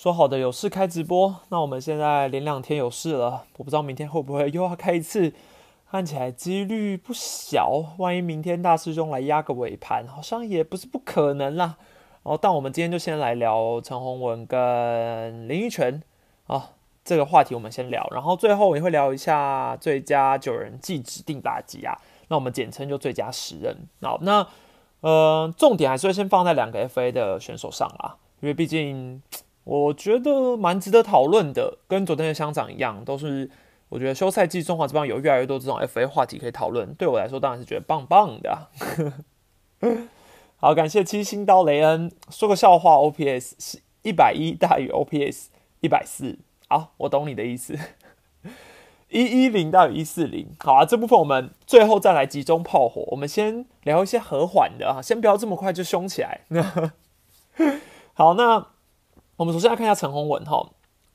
说好的有事开直播，那我们现在连两天有事了，我不知道明天会不会又要开一次，看起来几率不小。万一明天大师兄来压个尾盘，好像也不是不可能啦。哦，但我们今天就先来聊陈宏文跟林育泉啊，这个话题我们先聊，然后最后也会聊一下最佳九人季指定打击啊，那我们简称就最佳十人。好，那呃，重点还是会先放在两个 FA 的选手上啦，因为毕竟我觉得蛮值得讨论的，跟昨天的乡长一样，都是我觉得休赛季中华之邦有越来越多这种 FA 话题可以讨论，对我来说当然是觉得棒棒的。好，感谢七星刀雷恩说个笑话，OPS 是一百一大于 OPS 一百四。好，我懂你的意思。一一零大于一四零。好啊，这部分我们最后再来集中炮火。我们先聊一些和缓的啊，先不要这么快就凶起来。好，那我们首先来看一下陈宏文哈。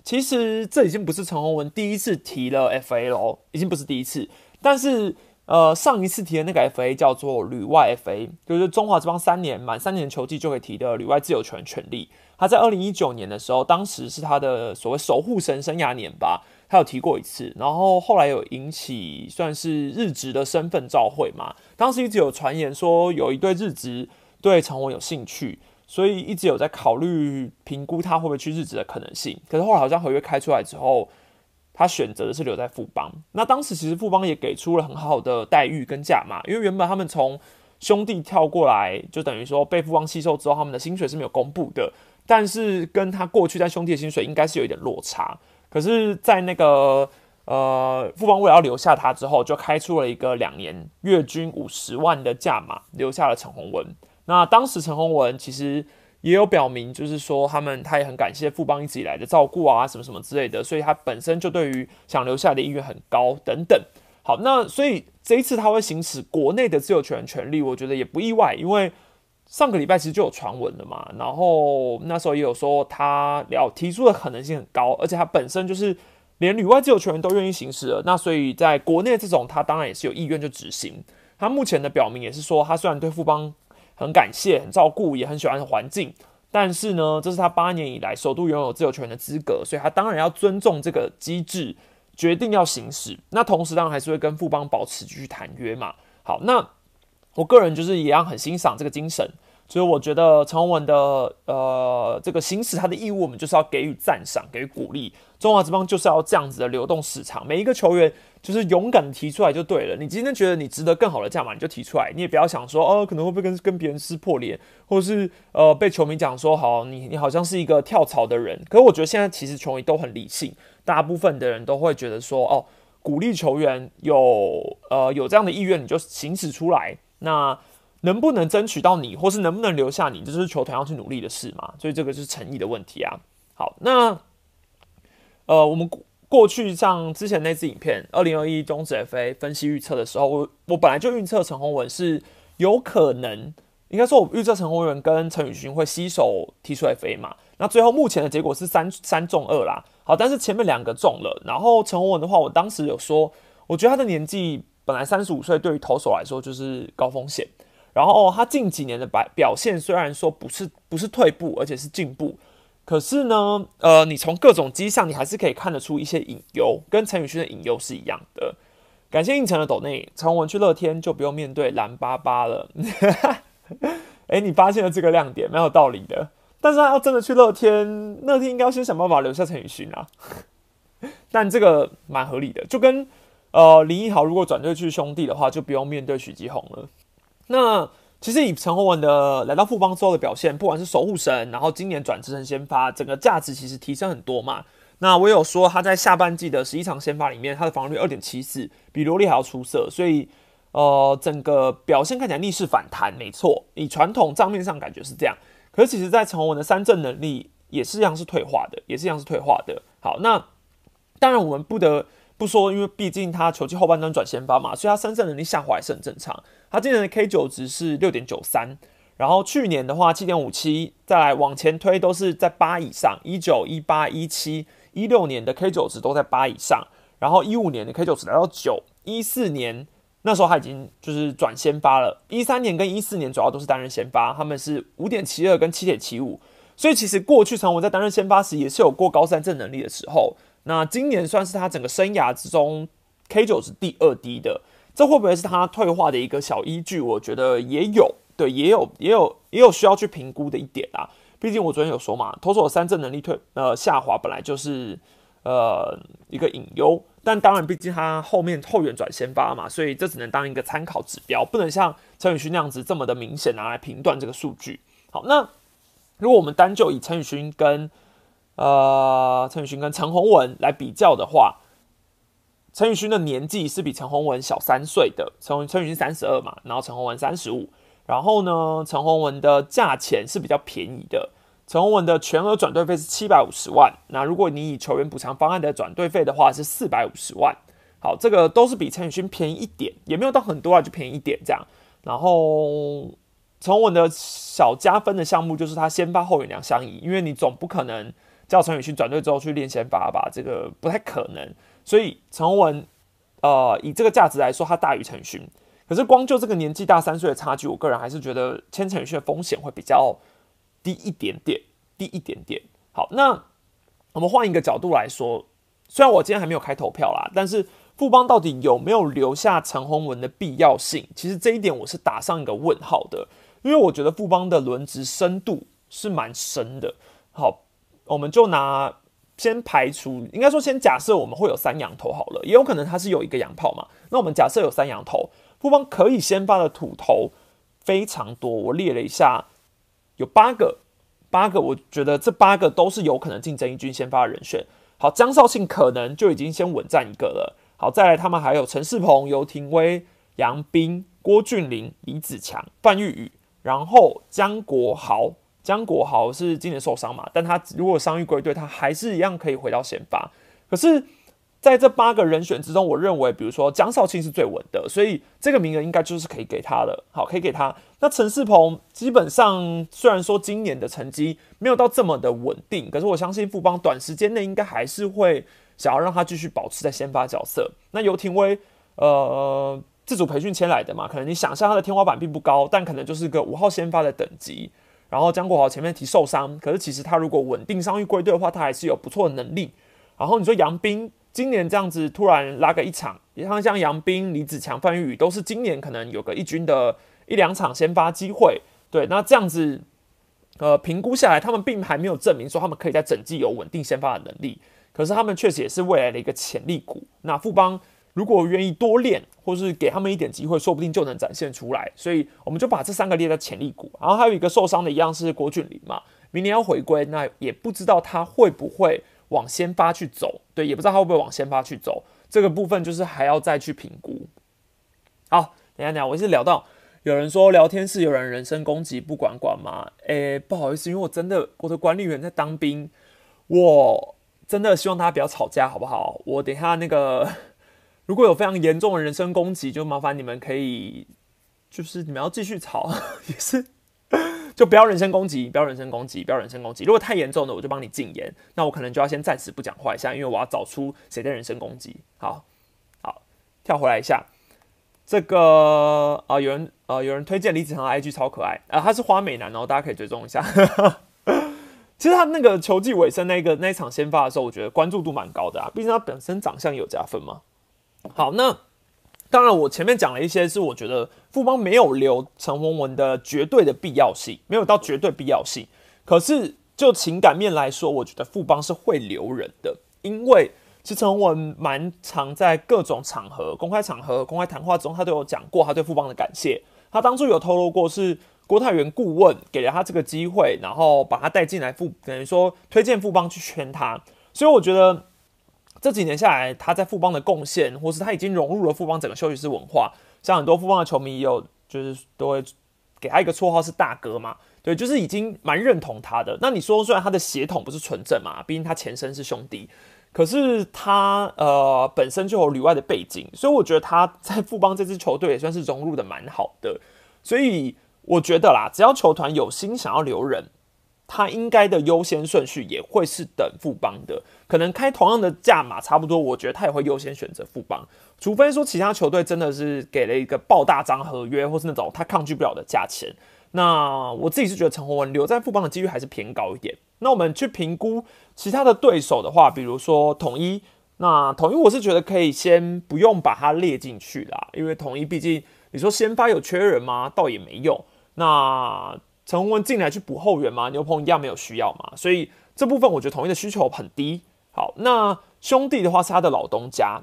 其实这已经不是陈宏文第一次提了 FA 喽，已经不是第一次，但是。呃，上一次提的那个 FA 叫做旅外 FA，就是中华这帮三年满三年球季就可以提的旅外自由权权利。他在二零一九年的时候，当时是他的所谓守护神生涯年吧，他有提过一次。然后后来有引起算是日职的身份召会嘛，当时一直有传言说有一对日职对陈文有兴趣，所以一直有在考虑评估他会不会去日职的可能性。可是后来好像合约开出来之后。他选择的是留在富邦，那当时其实富邦也给出了很好的待遇跟价码，因为原本他们从兄弟跳过来，就等于说被富邦吸收之后，他们的薪水是没有公布的，但是跟他过去在兄弟的薪水应该是有一点落差。可是，在那个呃富邦为了要留下他之后，就开出了一个两年月均五十万的价码，留下了陈宏文。那当时陈宏文其实。也有表明，就是说他们他也很感谢富邦一直以来的照顾啊，什么什么之类的，所以他本身就对于想留下来的意愿很高等等。好，那所以这一次他会行使国内的自由权权利，我觉得也不意外，因为上个礼拜其实就有传闻了嘛，然后那时候也有说他要提出的可能性很高，而且他本身就是连旅外自由权都愿意行使了，那所以在国内这种他当然也是有意愿就执行。他目前的表明也是说，他虽然对富邦。很感谢，很照顾，也很喜欢环境。但是呢，这是他八年以来首度拥有自由权的资格，所以他当然要尊重这个机制，决定要行使。那同时，当然还是会跟富邦保持继续谈约嘛。好，那我个人就是一样很欣赏这个精神。所以我觉得陈宏文的呃这个行使他的义务，我们就是要给予赞赏，给予鼓励。中华之邦就是要这样子的流动市场，每一个球员就是勇敢的提出来就对了。你今天觉得你值得更好的价码，你就提出来，你也不要想说哦可能会不会跟跟别人撕破脸，或是呃被球迷讲说好你你好像是一个跳槽的人。可是我觉得现在其实球迷都很理性，大部分的人都会觉得说哦鼓励球员有呃有这样的意愿，你就行使出来那。能不能争取到你，或是能不能留下你，这就是球团要去努力的事嘛？所以这个是诚意的问题啊。好，那呃，我们过去像之前那支影片，二零二一中职 FA 分析预测的时候，我我本来就预测陈宏文是有可能，应该说我预测陈宏文跟陈宇勋会携手踢出 FA 嘛。那最后目前的结果是三三中二啦。好，但是前面两个中了，然后陈宏文的话，我当时有说，我觉得他的年纪本来三十五岁，对于投手来说就是高风险。然后他近几年的表表现虽然说不是不是退步，而且是进步，可是呢，呃，你从各种迹象，你还是可以看得出一些隐忧，跟陈宇勋的隐忧是一样的。感谢应承的抖内，陈文去乐天就不用面对蓝巴巴了。哎，你发现了这个亮点，蛮有道理的。但是他要真的去乐天，乐天应该要先想办法留下陈宇勋啊。但这个蛮合理的，就跟呃林奕豪如果转队去兄弟的话，就不用面对许基宏了。那其实以陈宏文的来到富邦之后的表现，不管是守护神，然后今年转职成先发，整个价值其实提升很多嘛。那我有说他在下半季的十一场先发里面，他的防御率二点七四，比罗利还要出色，所以呃整个表现看起来逆势反弹，没错。以传统账面上感觉是这样，可是其实在陈宏文的三振能力也是一样是退化的，也是一样是退化的。好，那当然我们不得。不说，因为毕竟他球季后半段转先发嘛，所以他三振能力下滑也是很正常。他今年的 K 九值是六点九三，然后去年的话七点五七，再来往前推都是在八以上。一九、一八、一七、一六年的 K 九值都在八以上，然后一五年的 K 九值来到九，一四年那时候他已经就是转先发了，一三年跟一四年主要都是担任先发，他们是五点七二跟七点七五，所以其实过去陈宏文在担任先发时也是有过高三正能力的时候。那今年算是他整个生涯之中 K 九是第二低的，这会不会是他退化的一个小依据？我觉得也有，对，也有，也有，也有需要去评估的一点啊。毕竟我昨天有说嘛，投手三振能力退呃下滑本来就是呃一个隐忧，但当然毕竟他后面后援转先发嘛，所以这只能当一个参考指标，不能像陈宇勋那样子这么的明显拿来评断这个数据。好，那如果我们单就以陈宇勋跟呃，陈宇勋跟陈宏文来比较的话，陈宇勋的年纪是比陈宏文小三岁的。陈陈宇勋三十二嘛，然后陈宏文三十五。然后呢，陈宏文的价钱是比较便宜的。陈宏文的全额转队费是七百五十万。那如果你以球员补偿方案的转队费的话，是四百五十万。好，这个都是比陈宇勋便宜一点，也没有到很多啊，就便宜一点这样。然后陈宏文的小加分的项目就是他先发后援两相宜，因为你总不可能。叫陈宇勋转队之后去练先发吧，这个不太可能。所以陈宏文，呃，以这个价值来说，他大于陈宇勋。可是光就这个年纪大三岁的差距，我个人还是觉得签陈宇勋的风险会比较低一点点，低一点点。好，那我们换一个角度来说，虽然我今天还没有开投票啦，但是富邦到底有没有留下陈宏文的必要性？其实这一点我是打上一个问号的，因为我觉得富邦的轮值深度是蛮深的。好。我们就拿先排除，应该说先假设我们会有三羊头好了，也有可能他是有一个洋炮嘛。那我们假设有三羊头，富邦可以先发的土头非常多，我列了一下，有八个，八个，我觉得这八个都是有可能竞争一军先发的人选。好，江少庆可能就已经先稳占一个了。好，再来他们还有陈世鹏、游廷威、杨斌、郭俊麟、李子强、范玉宇，然后江国豪。江国豪是今年受伤嘛？但他如果伤愈归队，他还是一样可以回到先发。可是，在这八个人选之中，我认为，比如说江少庆是最稳的，所以这个名额应该就是可以给他的。好，可以给他。那陈世鹏基本上虽然说今年的成绩没有到这么的稳定，可是我相信富邦短时间内应该还是会想要让他继续保持在先发角色。那游廷威，呃，自主培训签来的嘛，可能你想象他的天花板并不高，但可能就是个五号先发的等级。然后江国豪前面提受伤，可是其实他如果稳定伤愈归队的话，他还是有不错的能力。然后你说杨斌今年这样子突然拉个一场，像像杨斌、李子强、范玉宇都是今年可能有个一军的一两场先发机会。对，那这样子，呃，评估下来，他们并还没有证明说他们可以在整季有稳定先发的能力。可是他们确实也是未来的一个潜力股。那富邦。如果愿意多练，或是给他们一点机会，说不定就能展现出来。所以我们就把这三个列在潜力股。然后还有一个受伤的一样是郭俊林嘛，明年要回归，那也不知道他会不会往先发去走。对，也不知道他会不会往先发去走。这个部分就是还要再去评估。好，等下等下，我是聊到有人说聊天室有人人身攻击，不管管吗？诶，不好意思，因为我真的我的管理员在当兵，我真的希望大家不要吵架，好不好？我等下那个。如果有非常严重的人身攻击，就麻烦你们可以，就是你们要继续吵，也是，就不要人身攻击，不要人身攻击，不要人身攻击。如果太严重的，我就帮你禁言。那我可能就要先暂时不讲话一下，因为我要找出谁在人身攻击。好，好，跳回来一下，这个啊，有人呃，有人推荐李子航 IG 超可爱啊，他是花美男哦，大家可以追踪一下。其实他那个球季尾声那个那一场先发的时候，我觉得关注度蛮高的啊，毕竟他本身长相有加分嘛。好，那当然，我前面讲了一些是我觉得富邦没有留陈宏文的绝对的必要性，没有到绝对必要性。可是就情感面来说，我觉得富邦是会留人的，因为其实陈宏文蛮常在各种场合、公开场合、公开谈话中，他都有讲过他对富邦的感谢。他当初有透露过是郭泰源顾问给了他这个机会，然后把他带进来富，等于说推荐富邦去圈他。所以我觉得。这几年下来，他在富邦的贡献，或是他已经融入了富邦整个休息室文化，像很多富邦的球迷也有，就是都会给他一个绰号是大哥嘛，对，就是已经蛮认同他的。那你说，虽然他的血统不是纯正嘛，毕竟他前身是兄弟，可是他呃本身就有旅外的背景，所以我觉得他在富邦这支球队也算是融入的蛮好的。所以我觉得啦，只要球团有心想要留人。他应该的优先顺序也会是等富邦的，可能开同样的价码差不多，我觉得他也会优先选择富邦，除非说其他球队真的是给了一个爆大张合约，或是那种他抗拒不了的价钱，那我自己是觉得陈宏文留在富邦的几率还是偏高一点。那我们去评估其他的对手的话，比如说统一，那统一我是觉得可以先不用把它列进去啦，因为统一毕竟你说先发有缺人吗？倒也没用。那陈宏文进来去补后援吗？牛棚一样没有需要嘛，所以这部分我觉得统一的需求很低。好，那兄弟的话是他的老东家，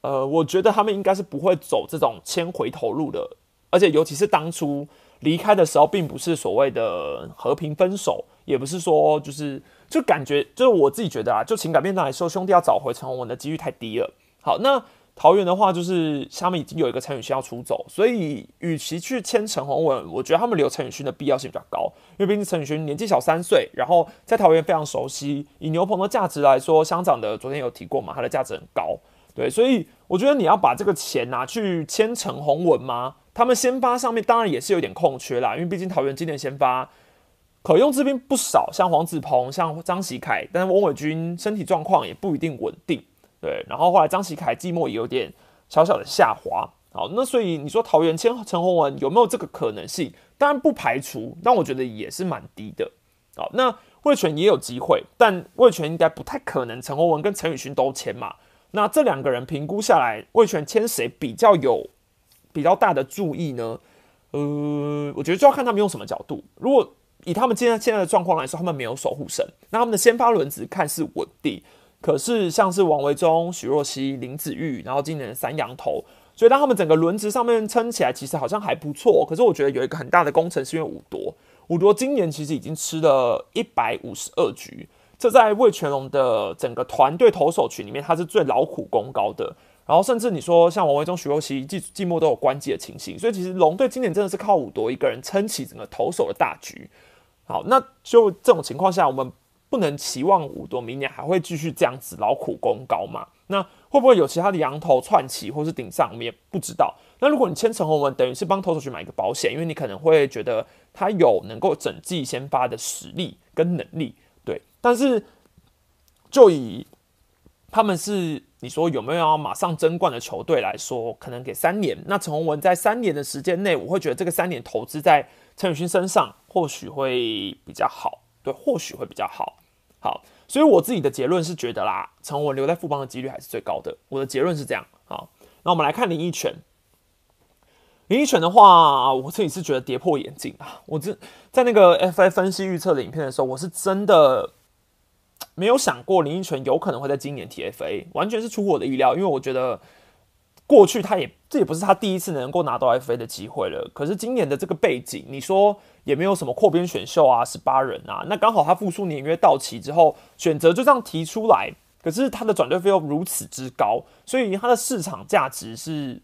呃，我觉得他们应该是不会走这种签回头路的，而且尤其是当初离开的时候，并不是所谓的和平分手，也不是说就是就感觉就是我自己觉得啊，就情感面上来说，兄弟要找回陈宏文的几率太低了。好，那。桃园的话，就是他们已经有一个陈宇勋要出走，所以与其去签陈宏文，我觉得他们留陈宇勋的必要性比较高，因为毕竟陈宇勋年纪小三岁，然后在桃园非常熟悉。以牛棚的价值来说，乡长的昨天有提过嘛，他的价值很高，对，所以我觉得你要把这个钱拿去签陈宏文吗？他们先发上面当然也是有点空缺啦，因为毕竟桃园今年先发可用之兵不少，像黄子鹏、像张喜凯，但是翁伟军身体状况也不一定稳定。对，然后后来张喜凯季末也有点小小的下滑，好，那所以你说桃园签陈宏文有没有这个可能性？当然不排除，但我觉得也是蛮低的。好，那魏权也有机会，但魏权应该不太可能陈宏文跟陈宇勋都签嘛。那这两个人评估下来，魏权签谁比较有比较大的注意呢？呃，我觉得就要看他们用什么角度。如果以他们现在现在的状况来说，他们没有守护神，那他们的先发轮子看似稳定。可是像是王维忠、许若曦、林子玉，然后今年的三羊头，所以当他们整个轮值上面撑起来，其实好像还不错。可是我觉得有一个很大的工程是因为五夺，五夺今年其实已经吃了一百五十二局，这在魏全龙的整个团队投手群里面，他是最劳苦功高的。然后甚至你说像王维忠、许若曦季季末都有关机的情形，所以其实龙队今年真的是靠五夺一个人撑起整个投手的大局。好，那就这种情况下，我们。不能期望五多明年还会继续这样子劳苦功高嘛？那会不会有其他的羊头串起或是顶上？我们也不知道。那如果你签陈宏文，等于是帮投手去买一个保险，因为你可能会觉得他有能够整季先发的实力跟能力，对。但是就以他们是你说有没有要马上争冠的球队来说，可能给三年。那陈宏文在三年的时间内，我会觉得这个三年投资在陈宇勋身上，或许会比较好。或许会比较好。好，所以我自己的结论是觉得啦，陈文留在富邦的几率还是最高的。我的结论是这样。好，那我们来看林奕泉。林奕泉的话，我自己是觉得跌破眼镜啊。我这在那个 FA 分析预测的影片的时候，我是真的没有想过林奕泉有可能会在今年 TFA，完全是出乎我的意料。因为我觉得过去他也这也不是他第一次能够拿到 FA 的机会了。可是今年的这个背景，你说？也没有什么扩编选秀啊，十八人啊，那刚好他复苏年约到期之后，选择就这样提出来。可是他的转队费用如此之高，所以他的市场价值是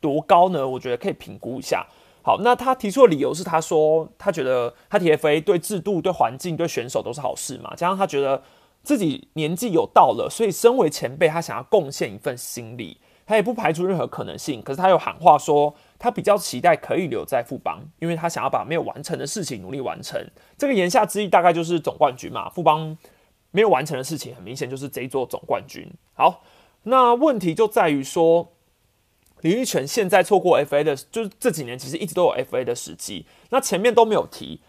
多高呢？我觉得可以评估一下。好，那他提出的理由是，他说他觉得他 TFA 对制度、对环境、对选手都是好事嘛，加上他觉得自己年纪有到了，所以身为前辈，他想要贡献一份心力，他也不排除任何可能性。可是他又喊话说。他比较期待可以留在富邦，因为他想要把没有完成的事情努力完成。这个言下之意大概就是总冠军嘛。富邦没有完成的事情，很明显就是这一座总冠军。好，那问题就在于说，李玉泉现在错过 FA 的，就是这几年其实一直都有 FA 的时机，那前面都没有提，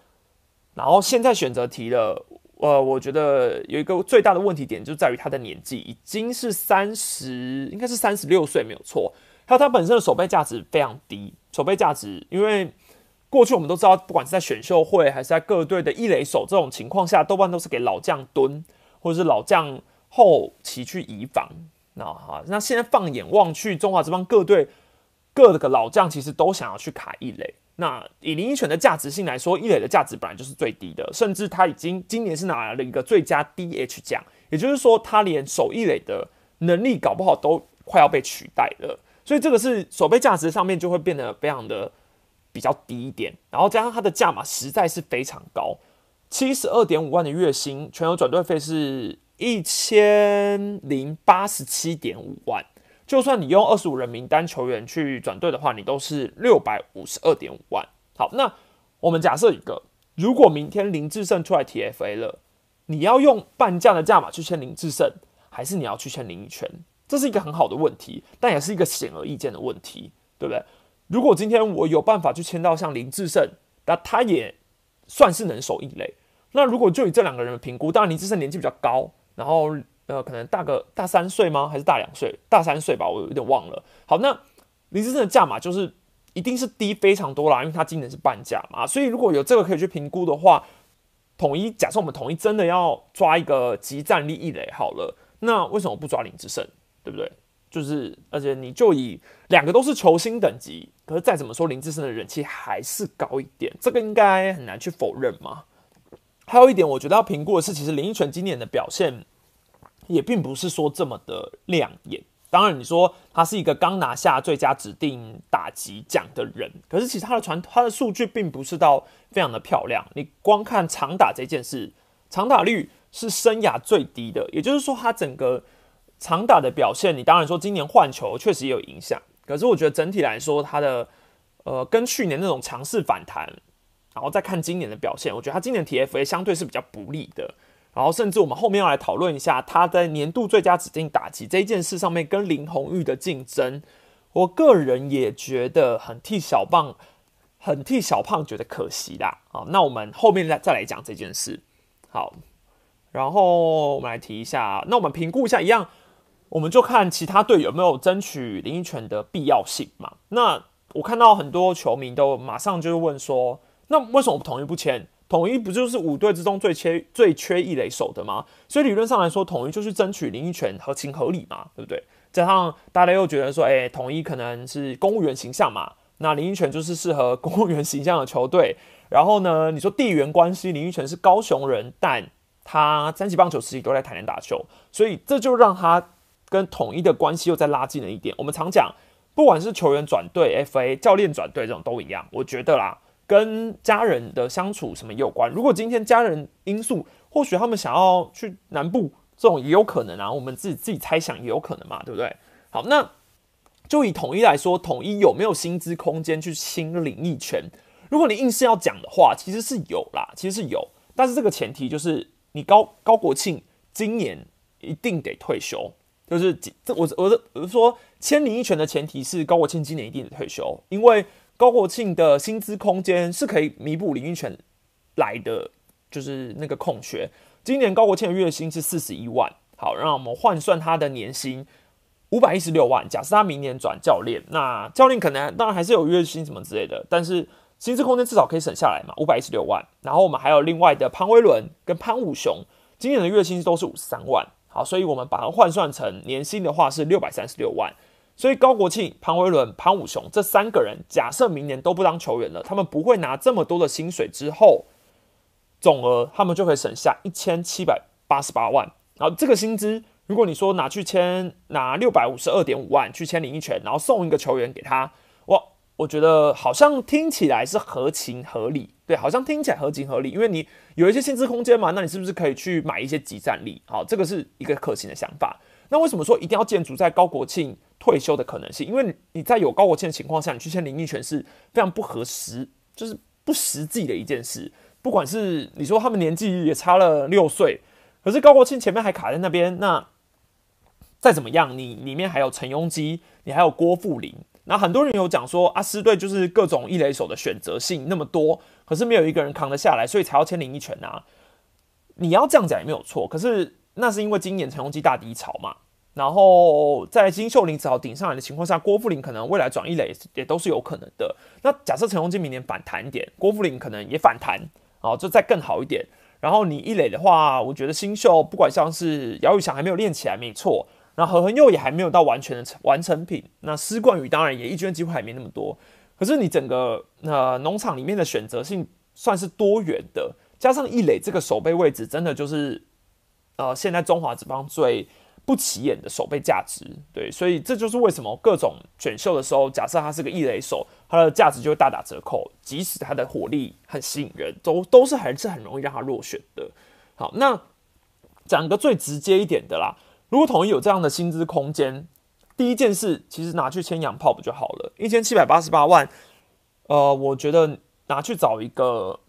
然后现在选择提了。呃，我觉得有一个最大的问题点就在于他的年纪已经是三十，应该是三十六岁没有错。还有他本身的守备价值非常低，守备价值，因为过去我们都知道，不管是在选秀会还是在各队的一垒手这种情况下，多半都是给老将蹲，或者是老将后期去移防。那哈，那现在放眼望去，中华这帮各队各个老将其实都想要去卡一垒。那以林依泉的价值性来说，一垒的价值本来就是最低的，甚至他已经今年是拿来了一个最佳 DH 奖，也就是说，他连守一垒的能力搞不好都快要被取代了。所以这个是守备价值上面就会变得非常的比较低一点，然后加上它的价码实在是非常高，七十二点五万的月薪，全额转队费是一千零八十七点五万，就算你用二十五人名单球员去转队的话，你都是六百五十二点五万。好，那我们假设一个，如果明天林志胜出来 TFA 了，你要用半价的价码去签林志胜，还是你要去签林奕泉？这是一个很好的问题，但也是一个显而易见的问题，对不对？如果今天我有办法去签到像林志胜那他也算是能守一垒。那如果就以这两个人的评估，当然林志胜年纪比较高，然后呃可能大个大三岁吗？还是大两岁？大三岁吧，我有点忘了。好，那林志胜的价码就是一定是低非常多啦，因为他今年是半价嘛。所以如果有这个可以去评估的话，统一假设我们统一真的要抓一个集战力一垒好了，那为什么不抓林志胜？对不对？就是，而且你就以两个都是球星等级，可是再怎么说，林志胜的人气还是高一点，这个应该很难去否认嘛。还有一点，我觉得要评估的是，其实林奕泉今年的表现也并不是说这么的亮眼。当然，你说他是一个刚拿下最佳指定打击奖的人，可是其实他的传他的数据并不是到非常的漂亮。你光看长打这件事，长打率是生涯最低的，也就是说，他整个。长打的表现，你当然说今年换球确实也有影响，可是我觉得整体来说，他的呃跟去年那种强势反弹，然后再看今年的表现，我觉得他今年 TFA 相对是比较不利的。然后甚至我们后面要来讨论一下他在年度最佳指定打击这件事上面跟林红玉的竞争，我个人也觉得很替小胖很替小胖觉得可惜啦。好，那我们后面再再来讲这件事。好，然后我们来提一下，那我们评估一下一样。我们就看其他队有没有争取林奕泉的必要性嘛？那我看到很多球迷都马上就问说：那为什么不同意不签？统一不就是五队之中最缺最缺一垒手的吗？所以理论上来说，统一就是争取林奕泉合情合理嘛，对不对？加上大家又觉得说，哎，统一可能是公务员形象嘛，那林奕泉就是适合公务员形象的球队。然后呢，你说地缘关系，林奕泉是高雄人，但他三级棒球时期都在台南打球，所以这就让他。跟统一的关系又再拉近了一点。我们常讲，不管是球员转队、FA 教练转队这种都一样。我觉得啦，跟家人的相处什么有关。如果今天家人因素，或许他们想要去南部，这种也有可能啊。我们自己自己猜想也有可能嘛，对不对？好，那就以统一来说，统一有没有薪资空间去清领一权？如果你硬是要讲的话，其实是有啦，其实是有。但是这个前提就是你高高国庆今年一定得退休。就是这我我的我是说签林一权的前提是高国庆今年一定得退休，因为高国庆的薪资空间是可以弥补林一权来的就是那个空缺。今年高国庆的月薪是四十一万，好，让我们换算他的年薪五百一十六万。假设他明年转教练，那教练可能当然还是有月薪什么之类的，但是薪资空间至少可以省下来嘛，五百一十六万。然后我们还有另外的潘威伦跟潘武雄，今年的月薪都是五十三万。好，所以我们把它换算成年薪的话是六百三十六万。所以高国庆、潘威伦、潘武雄这三个人，假设明年都不当球员了，他们不会拿这么多的薪水之后，总额他们就可以省下一千七百八十八万。然后这个薪资，如果你说拿去签拿六百五十二点五万去签领一权，然后送一个球员给他，哇！我觉得好像听起来是合情合理，对，好像听起来合情合理，因为你有一些薪资空间嘛，那你是不是可以去买一些集战力？好，这个是一个可行的想法。那为什么说一定要建筑在高国庆退休的可能性？因为你在有高国庆的情况下，你去签林奕泉是非常不合时，就是不实际的一件事。不管是你说他们年纪也差了六岁，可是高国庆前面还卡在那边，那再怎么样，你里面还有陈庸基，你还有郭富林。那很多人有讲说，阿斯队就是各种一垒手的选择性那么多，可是没有一个人扛得下来，所以才要签林一权啊。你要这样讲也没有错，可是那是因为今年陈庸基大低潮嘛。然后在金秀林只好顶上来的情况下，郭富林可能未来转一垒也都是有可能的。那假设陈宏基明年反弹点，郭富林可能也反弹，哦，就再更好一点。然后你一垒的话，我觉得新秀不管像是姚宇翔还没有练起来，没错。那何恒佑也还没有到完全的成完成品。那施冠宇当然也一军机会还没那么多。可是你整个呃农场里面的选择性算是多元的，加上一垒这个守备位置，真的就是呃现在中华职棒最不起眼的守备价值。对，所以这就是为什么各种选秀的时候，假设他是个异类手，他的价值就会大打折扣。即使他的火力很吸引人，都都是还是很容易让他落选的。好，那讲个最直接一点的啦。如果统一有这样的薪资空间，第一件事其实拿去签洋炮不就好了？一千七百八十八万，呃，我觉得拿去找一个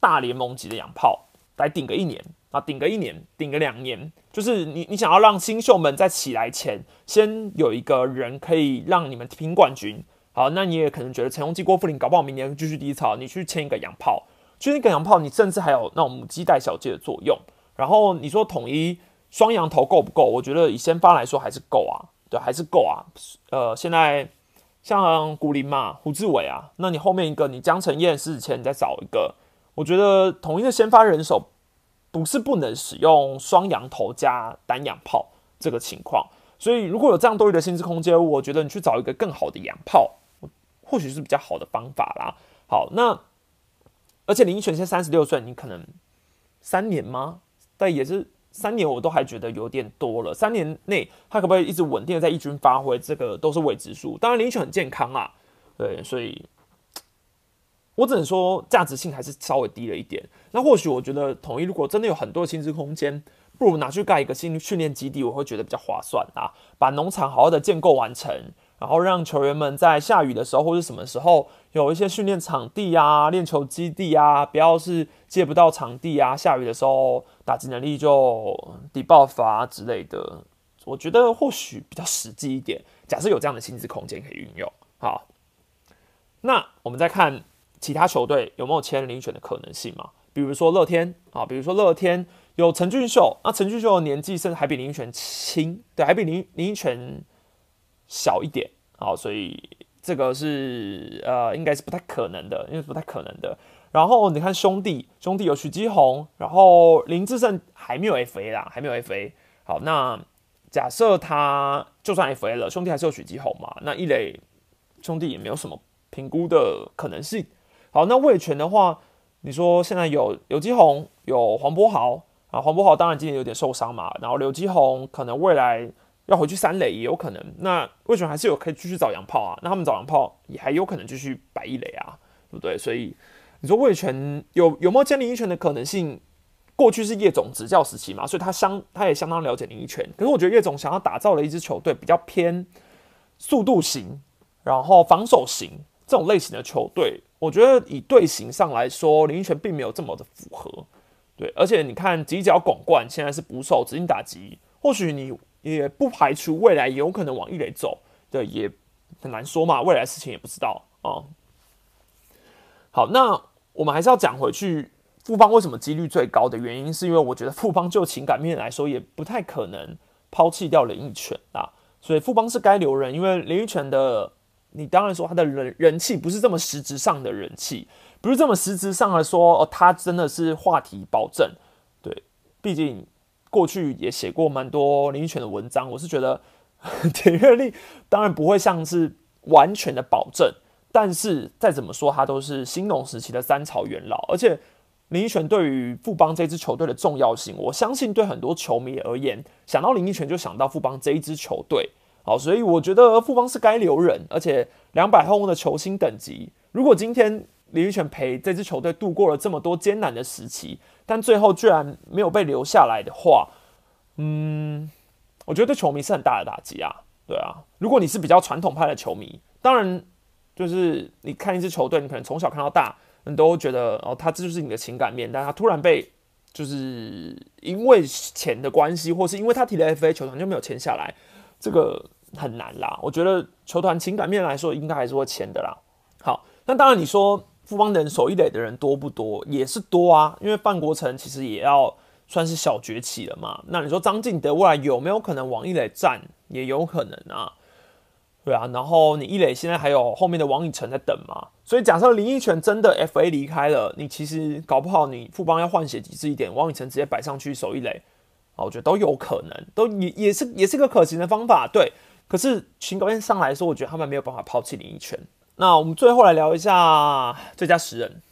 大联盟级的洋炮来顶个一年啊，顶个一年，顶个两年，就是你你想要让新秀们在起来前，先有一个人可以让你们拼冠军。好，那你也可能觉得陈宏基、郭富林搞不好明年继续低潮，你去签一个洋炮，签一个洋炮，你甚至还有那种母鸡带小鸡的作用。然后你说统一双羊头够不够？我觉得以先发来说还是够啊，对，还是够啊。呃，现在像古林嘛、胡志伟啊，那你后面一个你江承燕、狮子谦，你再找一个，我觉得统一的先发人手不是不能使用双羊头加单羊炮这个情况。所以如果有这样多余的薪资空间，我觉得你去找一个更好的羊炮。或许是比较好的方法啦。好，那而且林奕泉现在三十六岁，你可能三年吗？但也是三年，我都还觉得有点多了。三年内他可不可以一直稳定的在一军发挥，这个都是未知数。当然林奕泉很健康啊，对，所以我只能说价值性还是稍微低了一点。那或许我觉得统一如果真的有很多薪资空间，不如拿去盖一个新训练基地，我会觉得比较划算啊。把农场好好的建构完成。然后让球员们在下雨的时候或者什么时候有一些训练场地啊、练球基地啊，不要是借不到场地啊，下雨的时候打击能力就低爆发之类的。我觉得或许比较实际一点。假设有这样的薪资空间可以运用，好，那我们再看其他球队有没有签遴选的可能性嘛？比如说乐天啊，比如说乐天有陈俊秀，那陈俊秀的年纪甚至还比林权轻，对，还比林林权。小一点，啊，所以这个是呃，应该是不太可能的，因为不太可能的。然后你看兄弟，兄弟有许基宏，然后林志胜还没有 FA 啦，还没有 FA。好，那假设他就算 FA 了，兄弟还是有许基宏嘛？那一垒兄弟也没有什么评估的可能性。好，那魏权的话，你说现在有有基宏，有黄博豪啊，黄博豪当然今年有点受伤嘛，然后刘基宏可能未来。要回去三垒也有可能，那魏权还是有可以继续找洋炮啊？那他们找洋炮也还有可能继续摆一垒啊，对不对？所以你说魏权有有没有建立一拳的可能性？过去是叶总执教时期嘛，所以他相他也相当了解林一拳。可是我觉得叶总想要打造的一支球队比较偏速度型，然后防守型这种类型的球队，我觉得以队形上来说，林一拳并没有这么的符合。对，而且你看犄角拱冠现在是捕手，指定打击，或许你。也不排除未来有可能往一垒走，对，也很难说嘛，未来事情也不知道啊。好，那我们还是要讲回去，富邦为什么几率最高的原因，是因为我觉得富邦就情感面来说，也不太可能抛弃掉林奕泉啊，所以富邦是该留人，因为林奕泉的，你当然说他的人人气不是这么实质上的人气，不是这么实质上的说，哦，他真的是话题保证，对，毕竟。过去也写过蛮多林育泉的文章，我是觉得 点阅率当然不会像是完全的保证，但是再怎么说，他都是兴农时期的三朝元老，而且林育泉对于富邦这支球队的重要性，我相信对很多球迷而言，想到林育泉就想到富邦这一支球队，好，所以我觉得富邦是该留人，而且两百轰的球星等级，如果今天李玉泉陪这支球队度过了这么多艰难的时期。但最后居然没有被留下来的话，嗯，我觉得对球迷是很大的打击啊。对啊，如果你是比较传统派的球迷，当然就是你看一支球队，你可能从小看到大，你都觉得哦，他这就是你的情感面。但他突然被就是因为钱的关系，或是因为他提了 FA，球团就没有签下来，这个很难啦。我觉得球团情感面来说，应该还是会签的啦。好，那当然你说。富邦人守一垒的人多不多？也是多啊，因为范国成其实也要算是小崛起了嘛。那你说张敬德未来有没有可能往一垒站？也有可能啊，对啊。然后你一垒现在还有后面的王以诚在等嘛，所以假设林奕泉真的 FA 离开了，你其实搞不好你富邦要换血机制一点，王以诚直接摆上去守一垒啊，我觉得都有可能，都也也是也是个可行的方法。对，可是情感面上来说，我觉得他们没有办法抛弃林奕泉。那我们最后来聊一下最佳十人。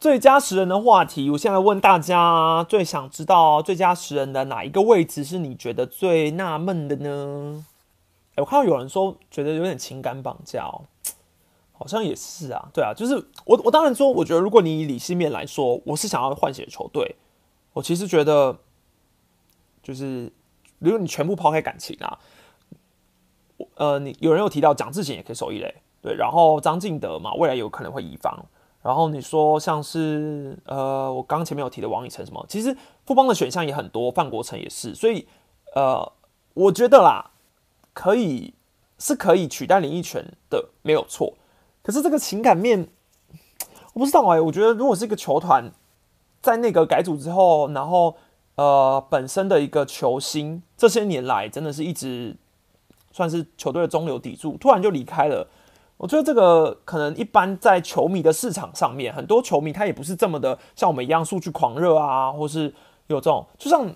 最佳十人的话题，我现在问大家，最想知道最佳十人的哪一个位置是你觉得最纳闷的呢？我看到有人说觉得有点情感绑架，哦，好像也是啊。对啊，就是我我当然说，我觉得如果你以理性面来说，我是想要换血球队。我其实觉得，就是如果你全部抛开感情啊，呃，你有人有提到蒋志贤也可以守一垒。对，然后张敬德嘛，未来有可能会移防。然后你说像是呃，我刚前面有提的王以诚什么，其实富邦的选项也很多，范国成也是。所以呃，我觉得啦，可以是可以取代林奕泉的，没有错。可是这个情感面，我不知道哎。我觉得如果是一个球团，在那个改组之后，然后呃本身的一个球星，这些年来真的是一直算是球队的中流砥柱，突然就离开了。我觉得这个可能一般在球迷的市场上面，很多球迷他也不是这么的像我们一样数据狂热啊，或是有这种，就像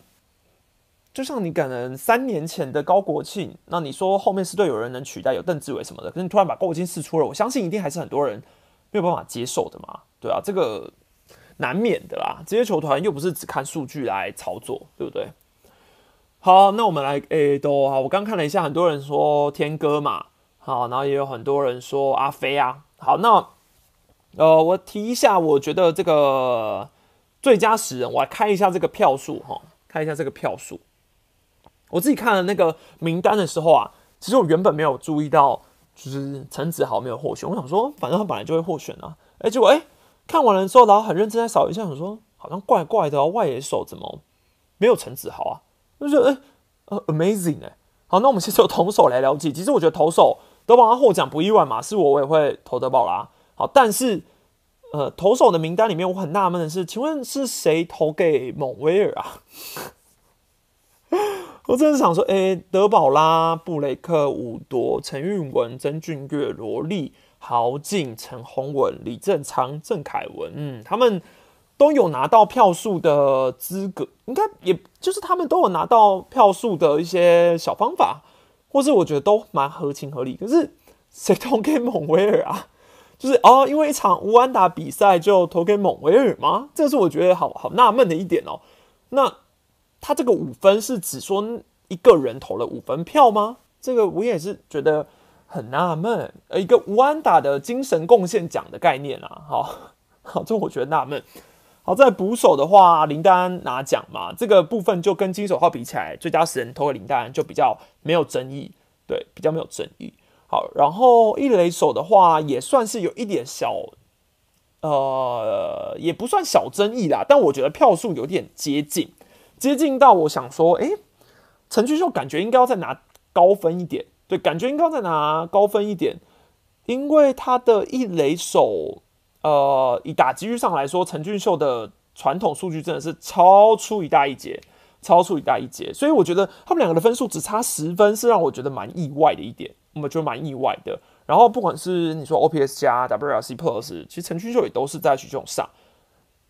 就像你可能三年前的高国庆，那你说后面是队有人能取代有邓志伟什么的，可是你突然把高国庆试出了，我相信一定还是很多人没有办法接受的嘛，对啊，这个难免的啦，这些球团又不是只看数据来操作，对不对？好，那我们来诶，都好，我刚看了一下，很多人说天哥嘛。好，然后也有很多人说阿飞啊。好，那呃，我提一下，我觉得这个最佳十人，我来开一下这个票数哈，看一下这个票数。我自己看了那个名单的时候啊，其实我原本没有注意到，就是陈子豪没有获选。我想说，反正他本来就会获选啊。哎，结果哎，看完了之后，然后很认真在扫一下，想说好像怪怪的，外野手怎么没有陈子豪啊？就觉得哎，呃，amazing 哎。好，那我们先从投手来了解。其实我觉得投手。德保拉获奖不意外嘛？是我我也会投德保拉。好，但是呃，投手的名单里面，我很纳闷的是，请问是谁投给蒙威尔啊？我真的想说，哎，德保拉、布雷克、伍多、陈韵文、曾俊岳、罗莉、豪进、陈宏文、李正昌、郑凯文，嗯，他们都有拿到票数的资格，应该也就是他们都有拿到票数的一些小方法。或是我觉得都蛮合情合理，可是谁投给蒙维尔啊？就是哦，因为一场乌安达比赛就投给蒙维尔吗？这是我觉得好好纳闷的一点哦。那他这个五分是只说一个人投了五分票吗？这个我也是觉得很纳闷。呃，一个乌安达的精神贡献奖的概念啊，好，好，这我觉得纳闷。好，在捕手的话，林丹拿奖嘛，这个部分就跟金手号比起来，最佳死人投给林丹就比较没有争议，对，比较没有争议。好，然后一垒手的话，也算是有一点小，呃，也不算小争议啦，但我觉得票数有点接近，接近到我想说，哎，陈俊秀感觉应该要再拿高分一点，对，感觉应该要再拿高分一点，因为他的一垒手。呃，以打击率上来说，陈俊秀的传统数据真的是超出一大一截，超出一大一截。所以我觉得他们两个的分数只差十分，是让我觉得蛮意外的一点。我们觉得蛮意外的。然后不管是你说 OPS 加 WRC Plus，其实陈俊秀也都是在许这种上。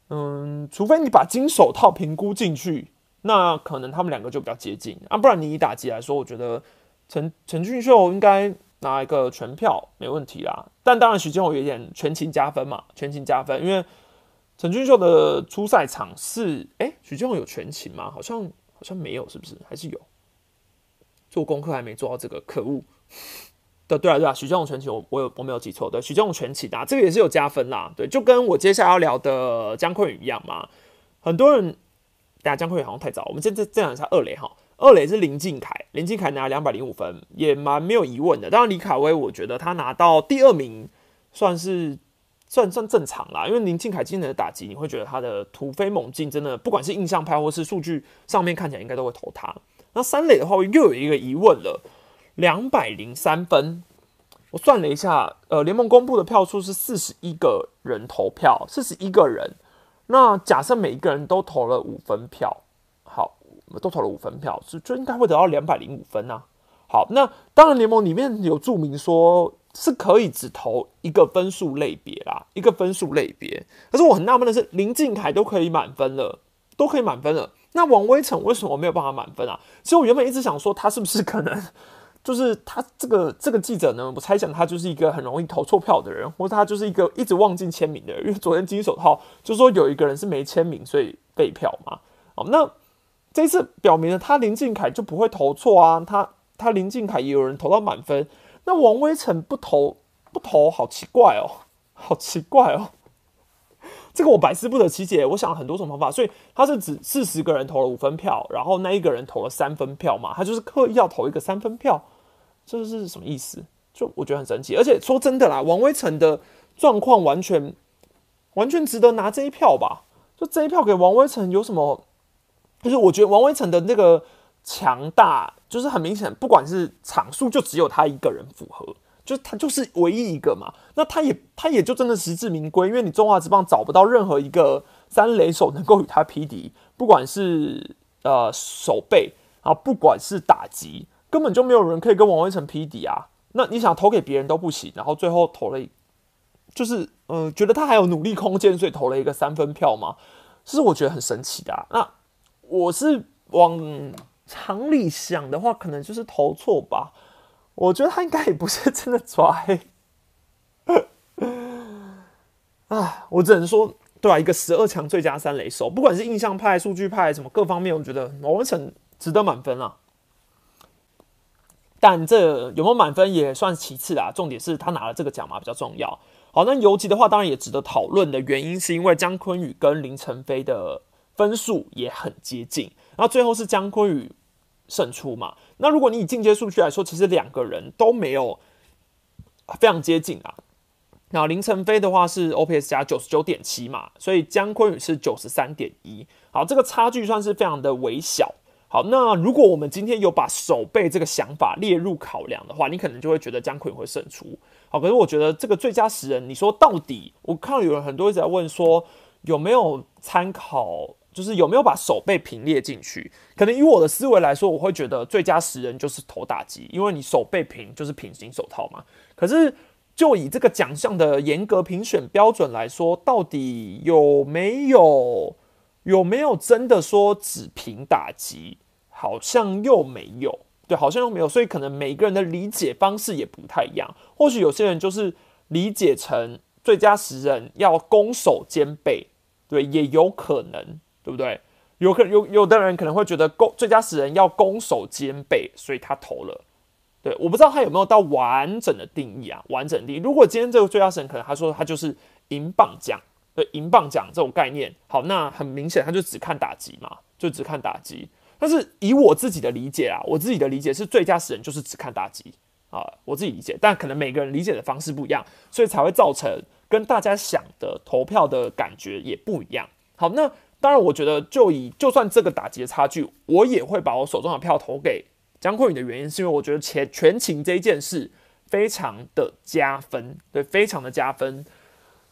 嗯，除非你把金手套评估进去，那可能他们两个就比较接近啊。不然你以打击来说，我觉得陈陈俊秀应该。拿一个全票没问题啦，但当然徐建宏有点全勤加分嘛，全勤加分，因为陈俊秀的初赛场是，哎，徐建宏有全勤吗？好像好像没有，是不是？还是有？做功课还没做到这个，可恶！对对啊对啊，徐建宏全勤，我我有我没有记错，对，徐建宏全勤啊，这个也是有加分啦，对，就跟我接下来要聊的姜昆宇一样嘛，很多人，大家姜昆宇好像太早，我们先再再讲一下二雷哈。二垒是林敬凯，林敬凯拿两百零五分，也蛮没有疑问的。当然，李凯威，我觉得他拿到第二名算是算算正常啦。因为林敬凯今年的打击，你会觉得他的突飞猛进，真的不管是印象派或是数据上面看起来，应该都会投他。那三垒的话，又有一个疑问了，两百零三分，我算了一下，呃，联盟公布的票数是四十一个人投票，四十一个人。那假设每一个人都投了五分票。都投了五分票，就就应该会得到两百零五分呐。好，那当然联盟里面有注明说是可以只投一个分数类别啦，一个分数类别。可是我很纳闷的是，林敬凯都可以满分了，都可以满分了，那王威成为什么没有办法满分啊？其实我原本一直想说，他是不是可能就是他这个这个记者呢？我猜想他就是一个很容易投错票的人，或者他就是一个一直忘记签名的人。因为昨天金手套就说有一个人是没签名，所以废票嘛。好，那。这次表明了他林敬凯就不会投错啊，他他林敬凯也有人投到满分，那王威成不投不投，好奇怪哦，好奇怪哦，这个我百思不得其解。我想了很多种方法，所以他是指四十个人投了五分票，然后那一个人投了三分票嘛，他就是刻意要投一个三分票，这是什么意思？就我觉得很神奇。而且说真的啦，王威成的状况完全完全值得拿这一票吧？就这一票给王威成有什么？就是我觉得王威成的那个强大，就是很明显，不管是场数，就只有他一个人符合，就他就是唯一一个嘛。那他也他也就真的实至名归，因为你中华职棒找不到任何一个三垒手能够与他匹敌，不管是呃守备啊，不管是打击，根本就没有人可以跟王威成匹敌啊。那你想投给别人都不行，然后最后投了，就是嗯，觉得他还有努力空间，所以投了一个三分票嘛，是我觉得很神奇的。啊那我是往。常理想的话，可能就是投错吧。我觉得他应该也不是真的抓黑。啊，我只能说，对啊，一个十二强最佳三垒手，不管是印象派、数据派什么各方面，我觉得王文成值得满分啊。但这有没有满分也算其次啦，重点是他拿了这个奖嘛，比较重要。好，那游击的话，当然也值得讨论的原因，是因为姜昆宇跟林晨飞的分数也很接近。然后最后是姜昆宇胜出嘛？那如果你以进阶数据来说，其实两个人都没有非常接近啊。那林晨飞的话是 OPS 加九十九点七嘛，所以姜昆宇是九十三点一。好，这个差距算是非常的微小。好，那如果我们今天有把手背这个想法列入考量的话，你可能就会觉得姜昆宇会胜出。好，可是我觉得这个最佳十人，你说到底，我看到有人很多一直在问说有没有参考。就是有没有把手背平列进去？可能以我的思维来说，我会觉得最佳十人就是投打击，因为你手背平就是平行手套嘛。可是就以这个奖项的严格评选标准来说，到底有没有有没有真的说只凭打击？好像又没有，对，好像又没有。所以可能每个人的理解方式也不太一样。或许有些人就是理解成最佳十人要攻守兼备，对，也有可能。对不对？有可能有有的人可能会觉得攻最佳死人要攻守兼备，所以他投了。对，我不知道他有没有到完整的定义啊？完整定义。如果今天这个最佳神可能他说他就是银棒奖，对，银棒奖这种概念。好，那很明显他就只看打击嘛，就只看打击。但是以我自己的理解啊，我自己的理解是最佳死人就是只看打击啊，我自己理解。但可能每个人理解的方式不一样，所以才会造成跟大家想的投票的感觉也不一样。好，那。当然，我觉得就以就算这个打击的差距，我也会把我手中的票投给江坤宇的原因，是因为我觉得前全勤这一件事非常的加分，对，非常的加分。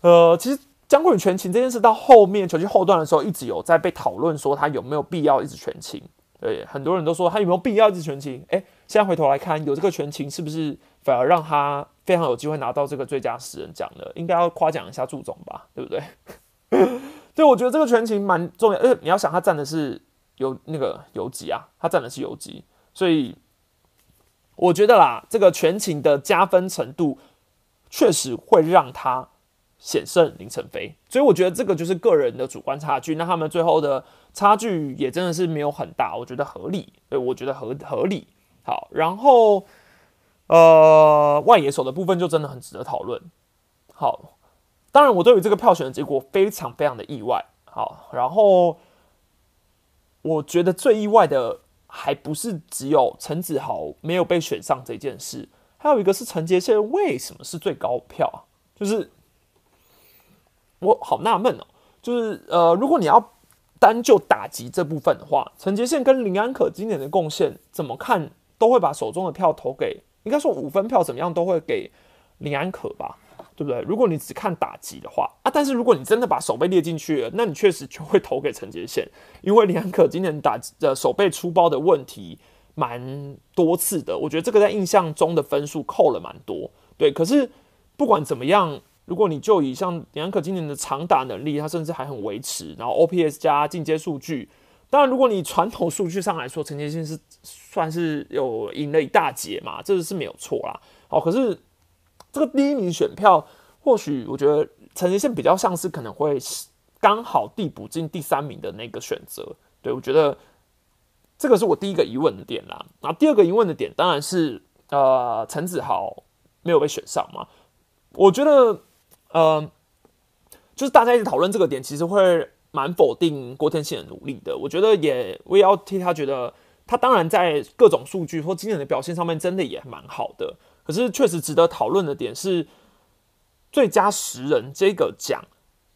呃，其实江坤宇全勤这件事到后面球季后段的时候，一直有在被讨论说他有没有必要一直全勤。对，很多人都说他有没有必要一直全勤。哎，现在回头来看，有这个全勤是不是反而让他非常有机会拿到这个最佳十人奖呢？应该要夸奖一下祝总吧，对不对？对，我觉得这个全勤蛮重要，而且你要想，他占的是游那个游击啊，他占的是游击，所以我觉得啦，这个全勤的加分程度确实会让他险胜林晨飞，所以我觉得这个就是个人的主观差距，那他们最后的差距也真的是没有很大，我觉得合理，对，我觉得合合理。好，然后呃，外野手的部分就真的很值得讨论。好。当然，我对于这个票选的结果非常非常的意外。好，然后我觉得最意外的还不是只有陈子豪没有被选上这件事，还有一个是陈杰宪为什么是最高票啊？就是我好纳闷哦。就是呃，如果你要单就打击这部分的话，陈杰宪跟林安可今年的贡献怎么看都会把手中的票投给，应该说五分票怎么样都会给林安可吧。对不对？如果你只看打击的话啊，但是如果你真的把手背列进去了，那你确实就会投给陈杰宪，因为李安可今年打的手背出包的问题蛮多次的，我觉得这个在印象中的分数扣了蛮多。对，可是不管怎么样，如果你就以像李安可今年的长打能力，他甚至还很维持，然后 OPS 加进阶数据，当然如果你传统数据上来说，陈杰宪是算是有赢了一大截嘛，这个是没有错啦。哦，可是。这个第一名选票，或许我觉得陈杰宪比较像是可能会刚好递补进第三名的那个选择。对我觉得这个是我第一个疑问的点啦。那第二个疑问的点当然是呃陈子豪没有被选上嘛？我觉得呃就是大家一直讨论这个点，其实会蛮否定郭天信的努力的。我觉得也我也要替他觉得他当然在各种数据或今年的表现上面真的也蛮好的。可是，确实值得讨论的点是，最佳十人这个奖，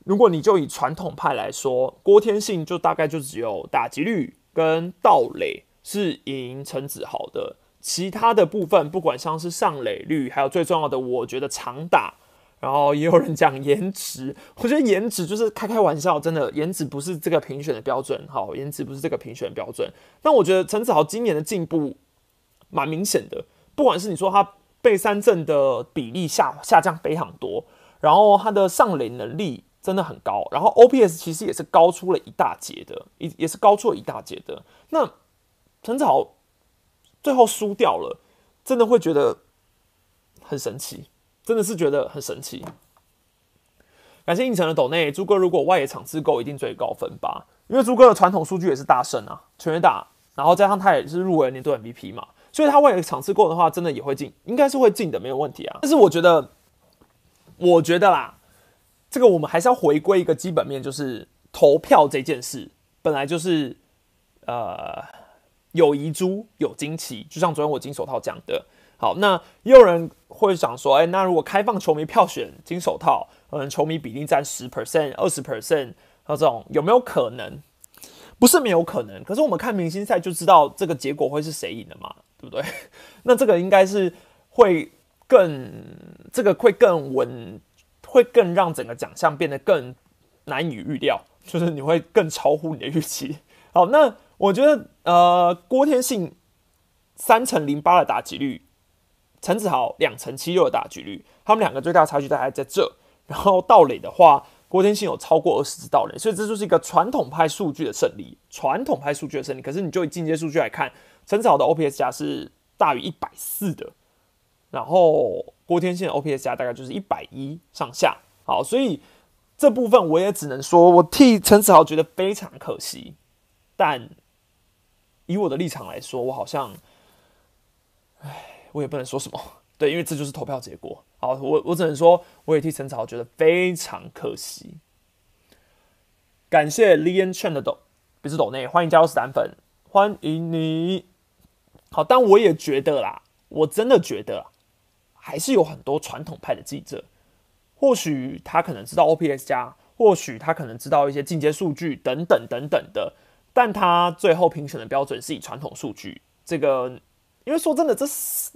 如果你就以传统派来说，郭天信就大概就只有打击率跟盗垒是赢陈子豪的。其他的部分，不管像是上垒率，还有最重要的，我觉得长打，然后也有人讲颜值，我觉得颜值就是开开玩笑，真的颜值不是这个评选的标准。好，颜值不是这个评选标准。但我觉得陈子豪今年的进步蛮明显的，不管是你说他被三振的比例下下降非常多，然后他的上垒能力真的很高，然后 OPS 其实也是高出了一大截的，也也是高出了一大截的。那陈子豪。最后输掉了，真的会觉得很神奇，真的是觉得很神奇。感谢应城的抖内，朱哥如果外野场次够，一定最高分吧？因为朱哥的传统数据也是大胜啊，全员打，然后加上他也是入围年度 MVP 嘛，所以他外野场次够的话，真的也会进，应该是会进的，没有问题啊。但是我觉得，我觉得啦，这个我们还是要回归一个基本面，就是投票这件事，本来就是呃。有遗珠，有惊奇，就像昨天我金手套讲的。好，那也有人会想说，哎，那如果开放球迷票选金手套，嗯，球迷比例占十 percent、二十 percent，那这种有没有可能？不是没有可能，可是我们看明星赛就知道这个结果会是谁赢的嘛，对不对？那这个应该是会更，这个会更稳，会更让整个奖项变得更难以预料，就是你会更超乎你的预期。好，那。我觉得，呃，郭天信三乘零八的打击率，陈子豪两乘七六的打击率，他们两个最大差距大概在这。然后盗垒的话，郭天信有超过二十支盗垒，所以这就是一个传统派数据的胜利。传统派数据的胜利，可是你就以进阶数据来看，陈子豪的 OPS 加是大于一百四的，然后郭天信的 OPS 加大概就是一百一上下。好，所以这部分我也只能说，我替陈子豪觉得非常可惜，但。以我的立场来说，我好像，唉，我也不能说什么，对，因为这就是投票结果。好，我我只能说，我也替陈子豪觉得非常可惜。感谢 Lian Chen 的抖，不是抖内，欢迎加入死粉，欢迎你。好，但我也觉得啦，我真的觉得，还是有很多传统派的记者，或许他可能知道 OPS 加，或许他可能知道一些进阶数据等等等等的。但他最后评选的标准是以传统数据，这个因为说真的，这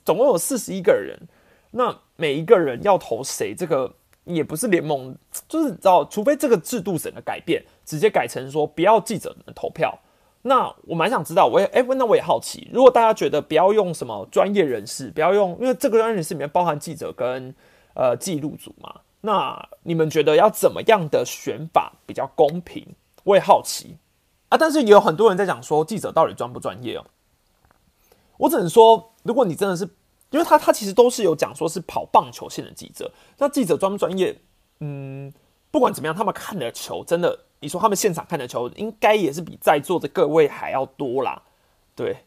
总共有四十一个人，那每一个人要投谁，这个也不是联盟，就是知道，除非这个制度整个改变，直接改成说不要记者投票。那我蛮想知道，我也哎，那我也好奇，如果大家觉得不要用什么专业人士，不要用，因为这个专业人士里面包含记者跟呃记录组嘛，那你们觉得要怎么样的选法比较公平？我也好奇。啊！但是也有很多人在讲说，记者到底专不专业哦？我只能说，如果你真的是，因为他他其实都是有讲说是跑棒球线的记者，那记者专不专业？嗯，不管怎么样，他们看的球真的，你说他们现场看的球，应该也是比在座的各位还要多啦。对，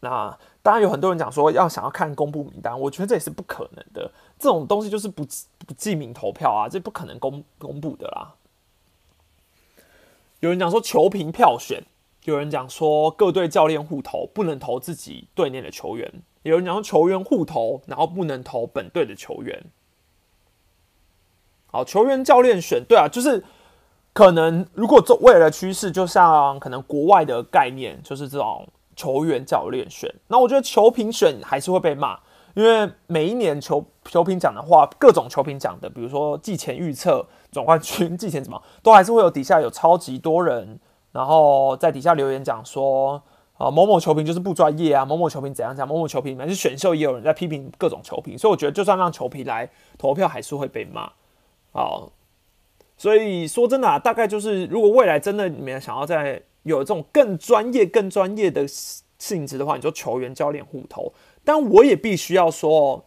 那当然有很多人讲说要想要看公布名单，我觉得这也是不可能的。这种东西就是不不记名投票啊，这不可能公公布的啦。有人讲说球评票选，有人讲说各队教练互投不能投自己队内的球员，有人讲说球员互投，然后不能投本队的球员。好，球员教练选，对啊，就是可能如果做未来的趋势，就像可能国外的概念，就是这种球员教练选。那我觉得球评选还是会被骂。因为每一年球球评奖的话，各种球评奖的，比如说季前预测、总冠军、季前什么，都还是会有底下有超级多人，然后在底下留言讲说，啊某某球评就是不专业啊，某某球评怎样讲，某某球评，还是选秀也有人在批评各种球评，所以我觉得就算让球评来投票，还是会被骂。好，所以说真的，啊，大概就是如果未来真的你们想要在有这种更专业、更专业的性质的话，你就球员、教练互投。但我也必须要说，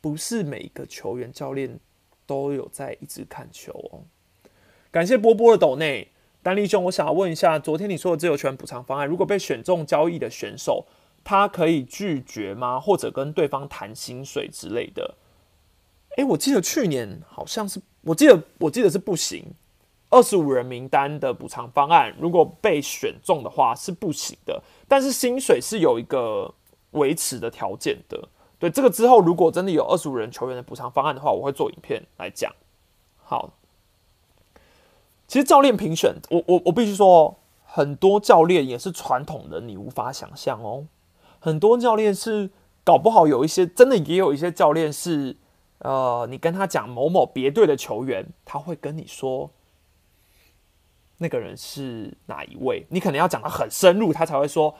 不是每个球员、教练都有在一直看球哦。感谢波波的斗内，丹力兄，我想要问一下，昨天你说的自由权补偿方案，如果被选中交易的选手，他可以拒绝吗？或者跟对方谈薪水之类的？哎，我记得去年好像是，我记得我记得是不行。二十五人名单的补偿方案，如果被选中的话是不行的，但是薪水是有一个。维持的条件的，对这个之后，如果真的有二十五人球员的补偿方案的话，我会做影片来讲。好，其实教练评选，我我我必须说，很多教练也是传统的，你无法想象哦。很多教练是搞不好有一些真的，也有一些教练是，呃，你跟他讲某某别队的球员，他会跟你说那个人是哪一位，你可能要讲的很深入，他才会说。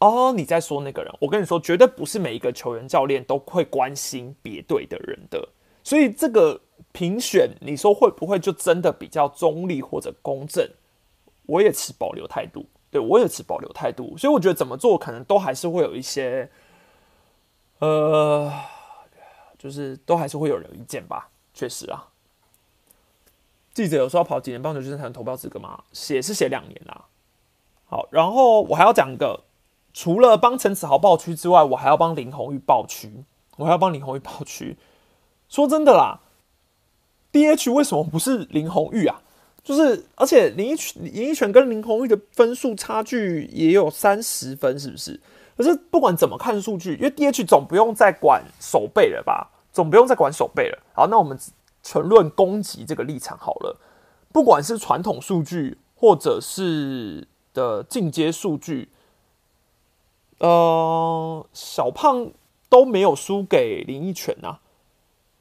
哦，你在说那个人？我跟你说，绝对不是每一个球员教练都会关心别队的人的。所以这个评选，你说会不会就真的比较中立或者公正？我也持保留态度，对我也持保留态度。所以我觉得怎么做，可能都还是会有一些，呃，就是都还是会有人意见吧。确实啊，记者有时候跑几年棒球，就是谈投票资格嘛，写是写两年啦。好，然后我还要讲一个。除了帮陈子豪报区之外，我还要帮林红玉报区。我还要帮林红玉报区。说真的啦，DH 为什么不是林红玉啊？就是，而且林一泉、林一泉跟林红玉的分数差距也有三十分，是不是？可是不管怎么看数据，因为 DH 总不用再管手背了吧？总不用再管手背了。好，那我们纯论攻击这个立场好了。不管是传统数据，或者是的进阶数据。呃，小胖都没有输给林一拳呐。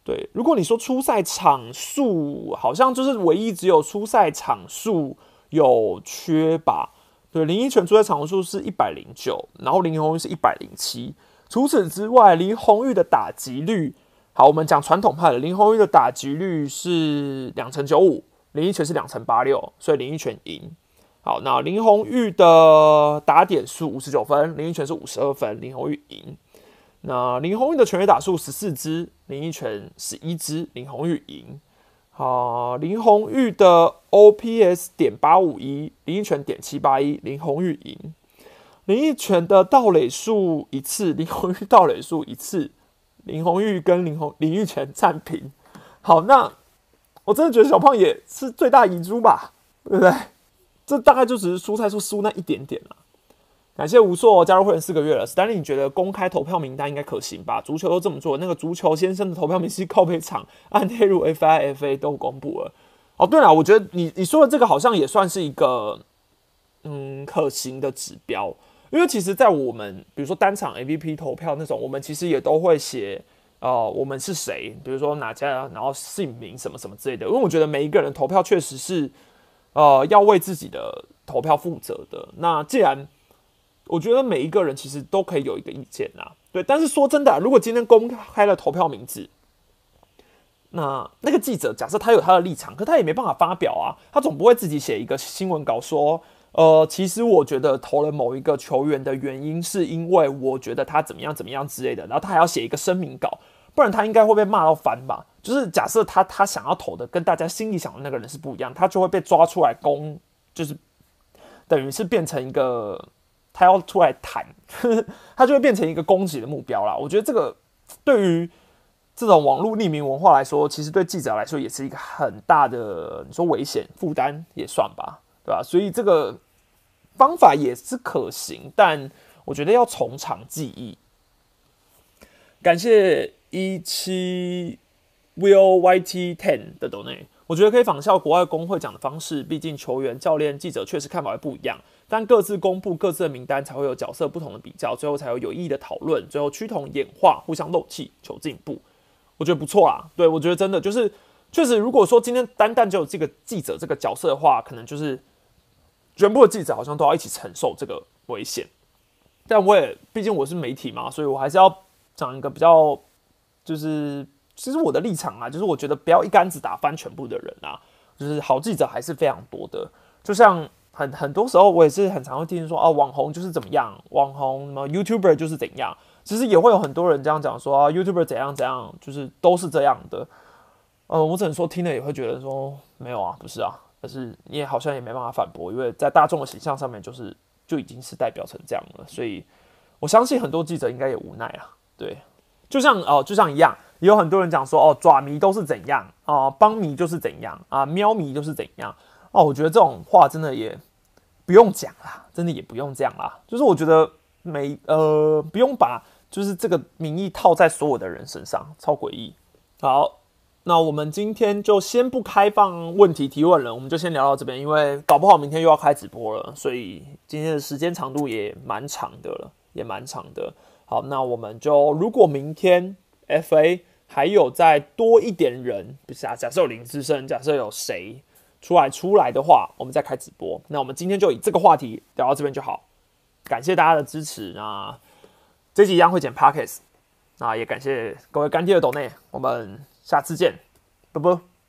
对，如果你说初赛场数，好像就是唯一只有初赛场数有缺吧。对，林一拳初赛场数是一百零九，然后林红玉是一百零七。除此之外，林红玉的打击率，好，我们讲传统派的，林红玉的打击率是两成九五，林一拳是两成八六，所以林一拳赢。好，那林红玉的打点数五十九分，林依泉是五十二分，林红玉赢。那林红玉的全垒打数十四支，林依泉十一支，林红玉赢。好，林红玉的 OPS 点八五一，林依泉点七八一，林红玉赢。林依泉的盗垒数一次，林红玉盗垒数一次，林红玉跟林红林玉泉战平。好，那我真的觉得小胖也是最大遗珠吧，对不对？这大概就只是蔬菜数输那一点点了。感谢吴硕加入会员四个月了。Stanley，你觉得公开投票名单应该可行吧？足球都这么做，那个足球先生的投票名是靠背场按内入 FIFA 都公布了。哦，对了，我觉得你你说的这个好像也算是一个嗯可行的指标，因为其实，在我们比如说单场 AVP 投票那种，我们其实也都会写哦，我们是谁，比如说哪家，然后姓名什么什么之类的。因为我觉得每一个人投票确实是。呃，要为自己的投票负责的。那既然我觉得每一个人其实都可以有一个意见呐，对。但是说真的，如果今天公开了投票名字，那那个记者假设他有他的立场，可他也没办法发表啊。他总不会自己写一个新闻稿说，呃，其实我觉得投了某一个球员的原因是因为我觉得他怎么样怎么样之类的，然后他还要写一个声明稿。不然他应该会被骂到翻吧？就是假设他他想要投的跟大家心里想的那个人是不一样，他就会被抓出来攻，就是等于是变成一个他要出来谈，他就会变成一个攻击的目标啦。我觉得这个对于这种网络匿名文化来说，其实对记者来说也是一个很大的你说危险负担也算吧，对吧？所以这个方法也是可行，但我觉得要从长计议。感谢。一七 will yt ten 的 donate，我觉得可以仿效国外工会讲的方式，毕竟球员、教练、记者确实看法会不一样，但各自公布各自的名单，才会有角色不同的比较，最后才有有意义的讨论，最后趋同演化，互相漏气，求进步。我觉得不错啦，对我觉得真的就是确实，如果说今天单单只有这个记者这个角色的话，可能就是全部的记者好像都要一起承受这个危险。但我也毕竟我是媒体嘛，所以我还是要讲一个比较。就是，其实我的立场啊，就是我觉得不要一竿子打翻全部的人啊，就是好记者还是非常多的。就像很很多时候，我也是很常会听说，哦，网红就是怎么样，网红什么 YouTuber 就是怎样。其实也会有很多人这样讲说，啊，YouTuber 怎样怎样，就是都是这样的。呃，我只能说听了也会觉得说，没有啊，不是啊，但是你也好像也没办法反驳，因为在大众的形象上面，就是就已经是代表成这样了。所以我相信很多记者应该也无奈啊，对。就像哦，就像一样，也有很多人讲说哦，爪迷都是怎样啊，帮迷就是怎样啊，喵迷就是怎样哦。我觉得这种话真的也不用讲啦，真的也不用这样啦。就是我觉得没呃，不用把就是这个名义套在所有的人身上，超诡异。好，那我们今天就先不开放问题提问了，我们就先聊到这边，因为搞不好明天又要开直播了，所以今天的时间长度也蛮长的了，也蛮长的。好，那我们就如果明天 FA 还有再多一点人，不是啊，假设有林志胜，假设有谁出来出来的话，我们再开直播。那我们今天就以这个话题聊到这边就好，感谢大家的支持。那这集一样会剪 Pockets，那也感谢各位干爹的抖内，我们。下次见，啵啵。